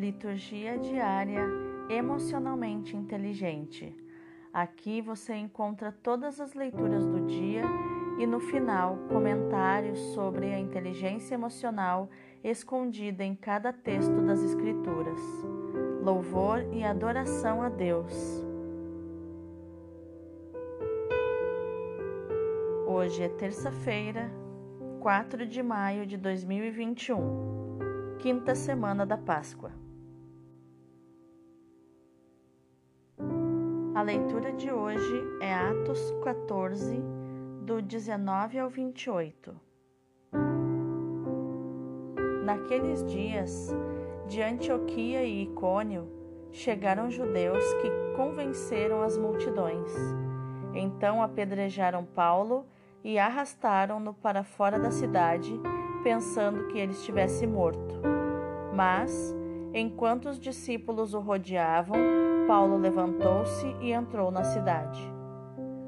Liturgia diária emocionalmente inteligente. Aqui você encontra todas as leituras do dia e no final comentários sobre a inteligência emocional escondida em cada texto das Escrituras. Louvor e adoração a Deus. Hoje é terça-feira, 4 de maio de 2021, quinta semana da Páscoa. A leitura de hoje é Atos 14, do 19 ao 28. Naqueles dias, de Antioquia e Icônio, chegaram judeus que convenceram as multidões. Então apedrejaram Paulo e arrastaram-no para fora da cidade, pensando que ele estivesse morto. Mas, enquanto os discípulos o rodeavam, Paulo levantou-se e entrou na cidade.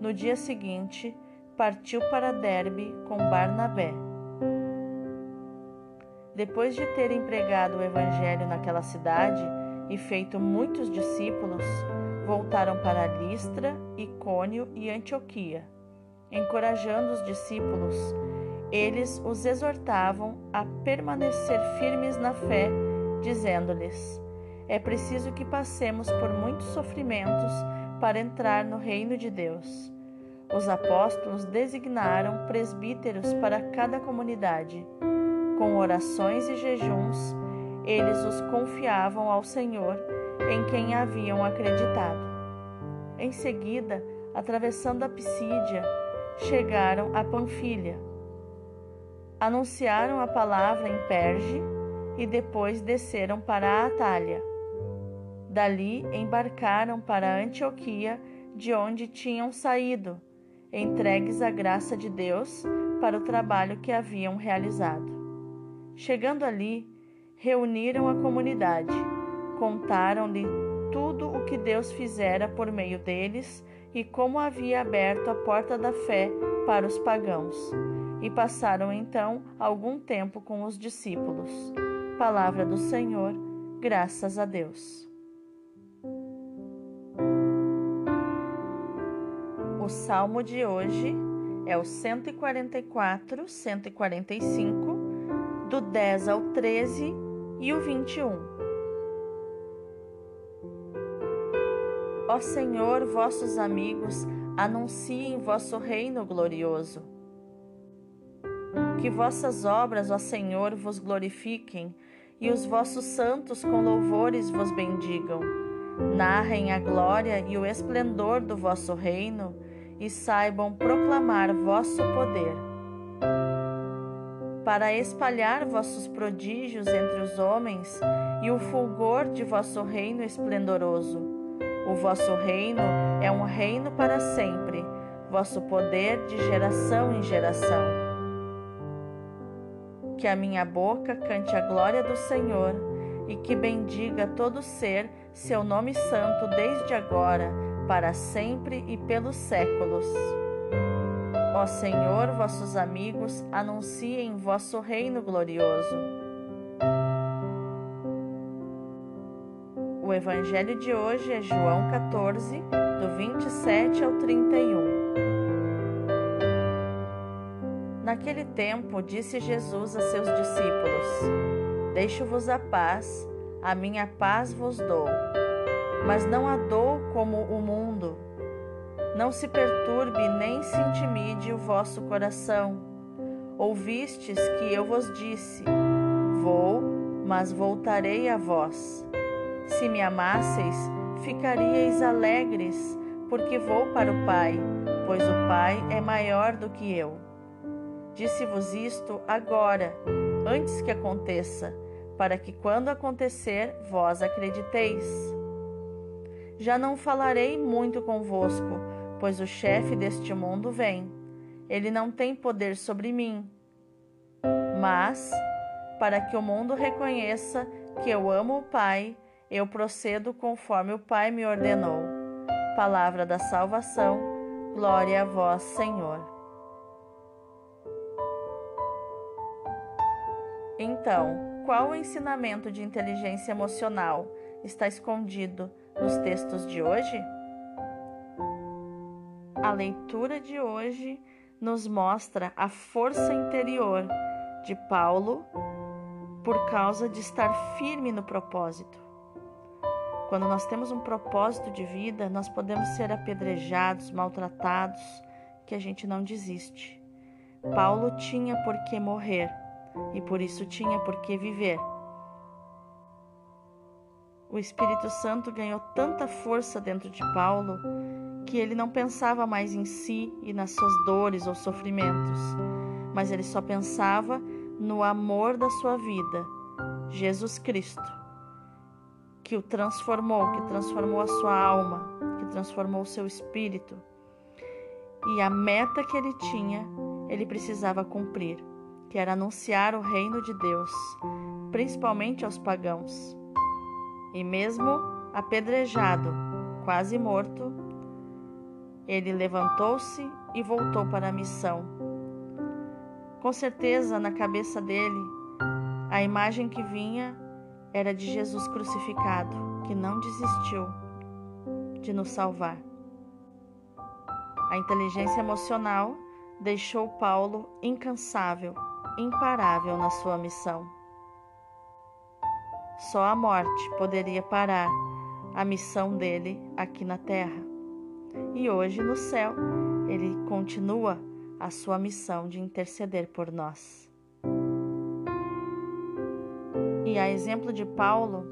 No dia seguinte, partiu para Derbe com Barnabé. Depois de ter empregado o evangelho naquela cidade e feito muitos discípulos, voltaram para Listra, Icônio e Antioquia encorajando os discípulos, eles os exortavam a permanecer firmes na fé, dizendo-lhes: É preciso que passemos por muitos sofrimentos para entrar no reino de Deus. Os apóstolos designaram presbíteros para cada comunidade. Com orações e jejuns, eles os confiavam ao Senhor, em quem haviam acreditado. Em seguida, atravessando a Pisídia, chegaram a Panfilha. Anunciaram a palavra em Perge e depois desceram para a Atália. Dali embarcaram para Antioquia, de onde tinham saído, entregues à graça de Deus para o trabalho que haviam realizado. Chegando ali, reuniram a comunidade, contaram-lhe tudo o que Deus fizera por meio deles e como havia aberto a porta da fé para os pagãos. E passaram então algum tempo com os discípulos. Palavra do Senhor, graças a Deus. O salmo de hoje é o 144, 145, do 10 ao 13 e o 21. Ó Senhor, vossos amigos anunciem vosso reino glorioso. Que vossas obras, ó Senhor, vos glorifiquem e os vossos santos com louvores vos bendigam. Narrem a glória e o esplendor do vosso reino e saibam proclamar vosso poder. Para espalhar vossos prodígios entre os homens e o fulgor de vosso reino esplendoroso o vosso reino é um reino para sempre, vosso poder de geração em geração. Que a minha boca cante a glória do Senhor e que bendiga todo ser seu nome santo desde agora, para sempre e pelos séculos. Ó Senhor, vossos amigos anunciem vosso reino glorioso. O evangelho de hoje é João 14, do 27 ao 31. Naquele tempo, disse Jesus a seus discípulos: Deixo-vos a paz, a minha paz vos dou. Mas não a dou como o mundo. Não se perturbe nem se intimide o vosso coração. Ouvistes que eu vos disse: Vou, mas voltarei a vós. Se me amasseis, ficaríeis alegres, porque vou para o Pai, pois o Pai é maior do que eu. Disse-vos isto agora, antes que aconteça, para que quando acontecer, vós acrediteis. Já não falarei muito convosco, pois o chefe deste mundo vem. Ele não tem poder sobre mim. Mas, para que o mundo reconheça que eu amo o Pai, eu procedo conforme o Pai me ordenou. Palavra da salvação, glória a vós, Senhor. Então, qual o ensinamento de inteligência emocional está escondido nos textos de hoje? A leitura de hoje nos mostra a força interior de Paulo por causa de estar firme no propósito. Quando nós temos um propósito de vida, nós podemos ser apedrejados, maltratados, que a gente não desiste. Paulo tinha por que morrer e por isso tinha por que viver. O Espírito Santo ganhou tanta força dentro de Paulo que ele não pensava mais em si e nas suas dores ou sofrimentos, mas ele só pensava no amor da sua vida, Jesus Cristo, que o transformou, que transformou a sua alma, que transformou o seu espírito. E a meta que ele tinha, ele precisava cumprir, que era anunciar o reino de Deus, principalmente aos pagãos. E mesmo apedrejado, quase morto, ele levantou-se e voltou para a missão. Com certeza, na cabeça dele, a imagem que vinha era de Jesus crucificado, que não desistiu de nos salvar. A inteligência emocional deixou Paulo incansável, imparável na sua missão. Só a morte poderia parar a missão dele aqui na terra. E hoje no céu, ele continua a sua missão de interceder por nós. E a exemplo de Paulo,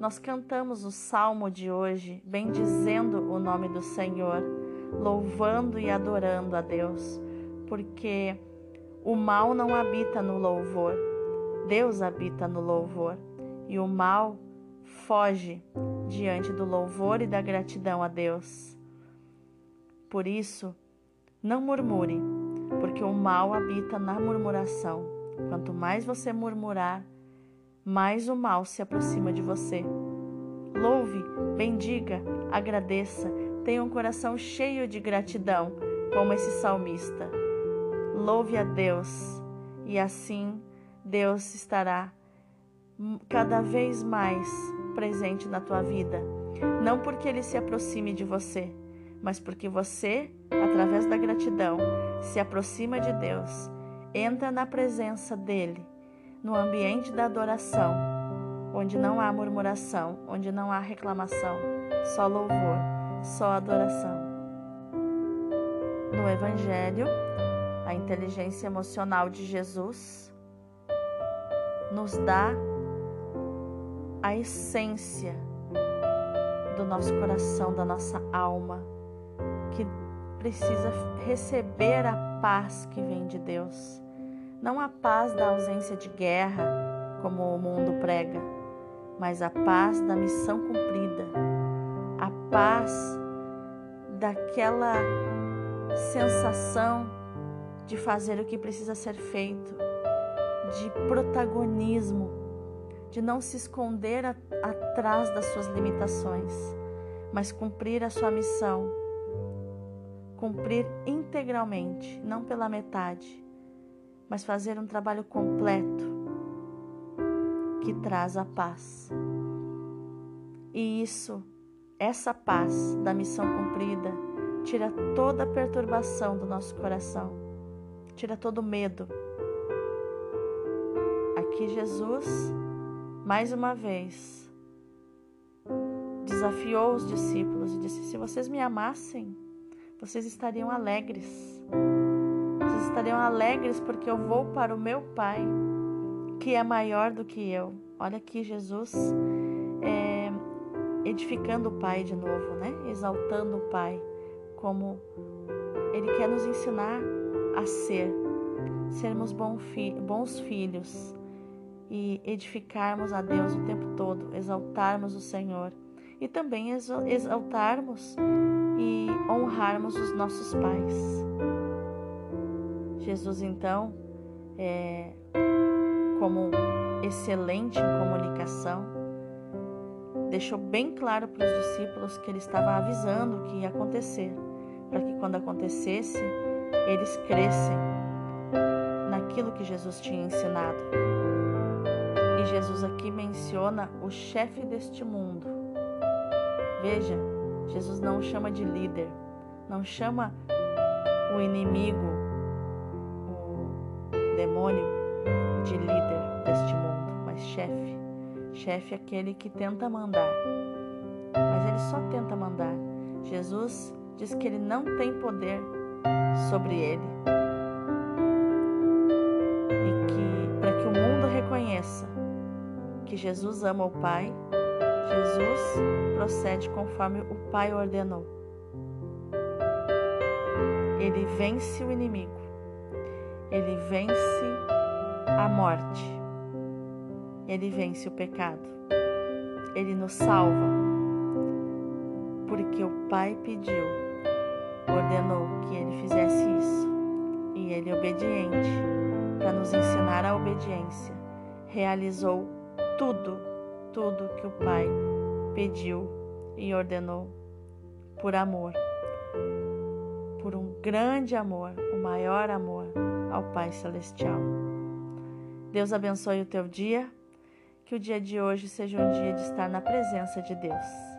nós cantamos o salmo de hoje, bendizendo o nome do Senhor, louvando e adorando a Deus, porque o mal não habita no louvor, Deus habita no louvor, e o mal foge diante do louvor e da gratidão a Deus. Por isso, não murmure, porque o mal habita na murmuração. Quanto mais você murmurar, mais o mal se aproxima de você. Louve, bendiga, agradeça, tenha um coração cheio de gratidão, como esse salmista. Louve a Deus, e assim Deus estará cada vez mais presente na tua vida. Não porque ele se aproxime de você, mas porque você, através da gratidão, se aproxima de Deus, entra na presença dele no ambiente da adoração, onde não há murmuração, onde não há reclamação, só louvor, só adoração. No Evangelho, a inteligência emocional de Jesus nos dá a essência do nosso coração, da nossa alma, que precisa receber a paz que vem de Deus. Não a paz da ausência de guerra, como o mundo prega, mas a paz da missão cumprida, a paz daquela sensação de fazer o que precisa ser feito, de protagonismo, de não se esconder a, atrás das suas limitações, mas cumprir a sua missão, cumprir integralmente, não pela metade mas fazer um trabalho completo que traz a paz. E isso, essa paz da missão cumprida, tira toda a perturbação do nosso coração, tira todo o medo. Aqui Jesus, mais uma vez, desafiou os discípulos e disse: Se vocês me amassem, vocês estariam alegres estariam alegres porque eu vou para o meu Pai, que é maior do que eu. Olha aqui Jesus é, edificando o Pai de novo, né? Exaltando o Pai, como Ele quer nos ensinar a ser, sermos bons filhos e edificarmos a Deus o tempo todo, exaltarmos o Senhor e também exaltarmos e honrarmos os nossos pais. Jesus, então, é, como excelente em comunicação, deixou bem claro para os discípulos que ele estava avisando o que ia acontecer, para que quando acontecesse, eles crescem naquilo que Jesus tinha ensinado. Jesus aqui menciona o chefe deste mundo. Veja, Jesus não o chama de líder, não chama o inimigo, o demônio, de líder deste mundo, mas chefe. Chefe é aquele que tenta mandar, mas ele só tenta mandar. Jesus diz que ele não tem poder sobre ele. Jesus ama o Pai, Jesus procede conforme o Pai ordenou. Ele vence o inimigo. Ele vence a morte. Ele vence o pecado. Ele nos salva. Porque o Pai pediu, ordenou que ele fizesse isso. E ele, obediente, para nos ensinar a obediência, realizou tudo, tudo que o Pai pediu e ordenou por amor, por um grande amor, o maior amor ao Pai Celestial. Deus abençoe o teu dia, que o dia de hoje seja um dia de estar na presença de Deus.